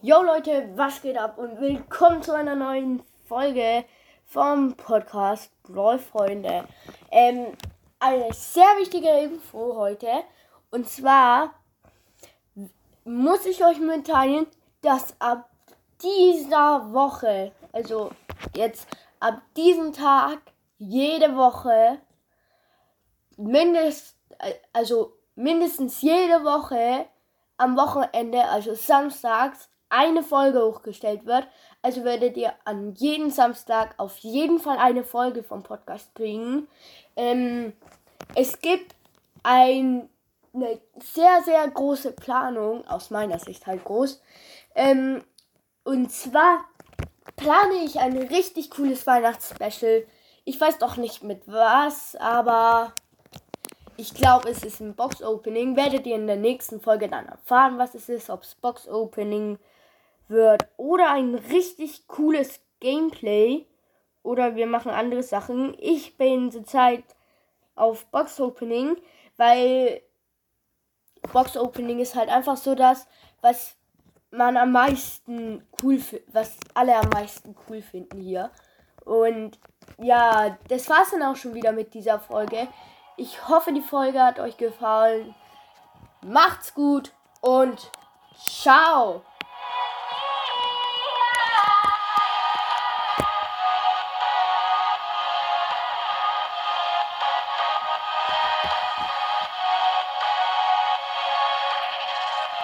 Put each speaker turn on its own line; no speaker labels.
Yo Leute, was geht ab und willkommen zu einer neuen Folge vom Podcast Brawl Freunde. Ähm, eine sehr wichtige Info heute und zwar muss ich euch mitteilen, dass ab dieser Woche, also jetzt ab diesem Tag, jede Woche, mindest, also mindestens jede Woche am Wochenende, also samstags, eine Folge hochgestellt wird. Also werdet ihr an jeden Samstag auf jeden Fall eine Folge vom Podcast kriegen. Ähm, es gibt ein, eine sehr, sehr große Planung, aus meiner Sicht halt groß. Ähm, und zwar plane ich ein richtig cooles Weihnachtsspecial. Ich weiß doch nicht mit was, aber ich glaube, es ist ein Box-Opening. Werdet ihr in der nächsten Folge dann erfahren, was es ist, ob es Box-Opening wird oder ein richtig cooles Gameplay oder wir machen andere Sachen. Ich bin zurzeit auf Box Opening, weil Box Opening ist halt einfach so das, was man am meisten cool was alle am meisten cool finden hier. Und ja, das war's dann auch schon wieder mit dieser Folge. Ich hoffe, die Folge hat euch gefallen. Macht's gut und ciao!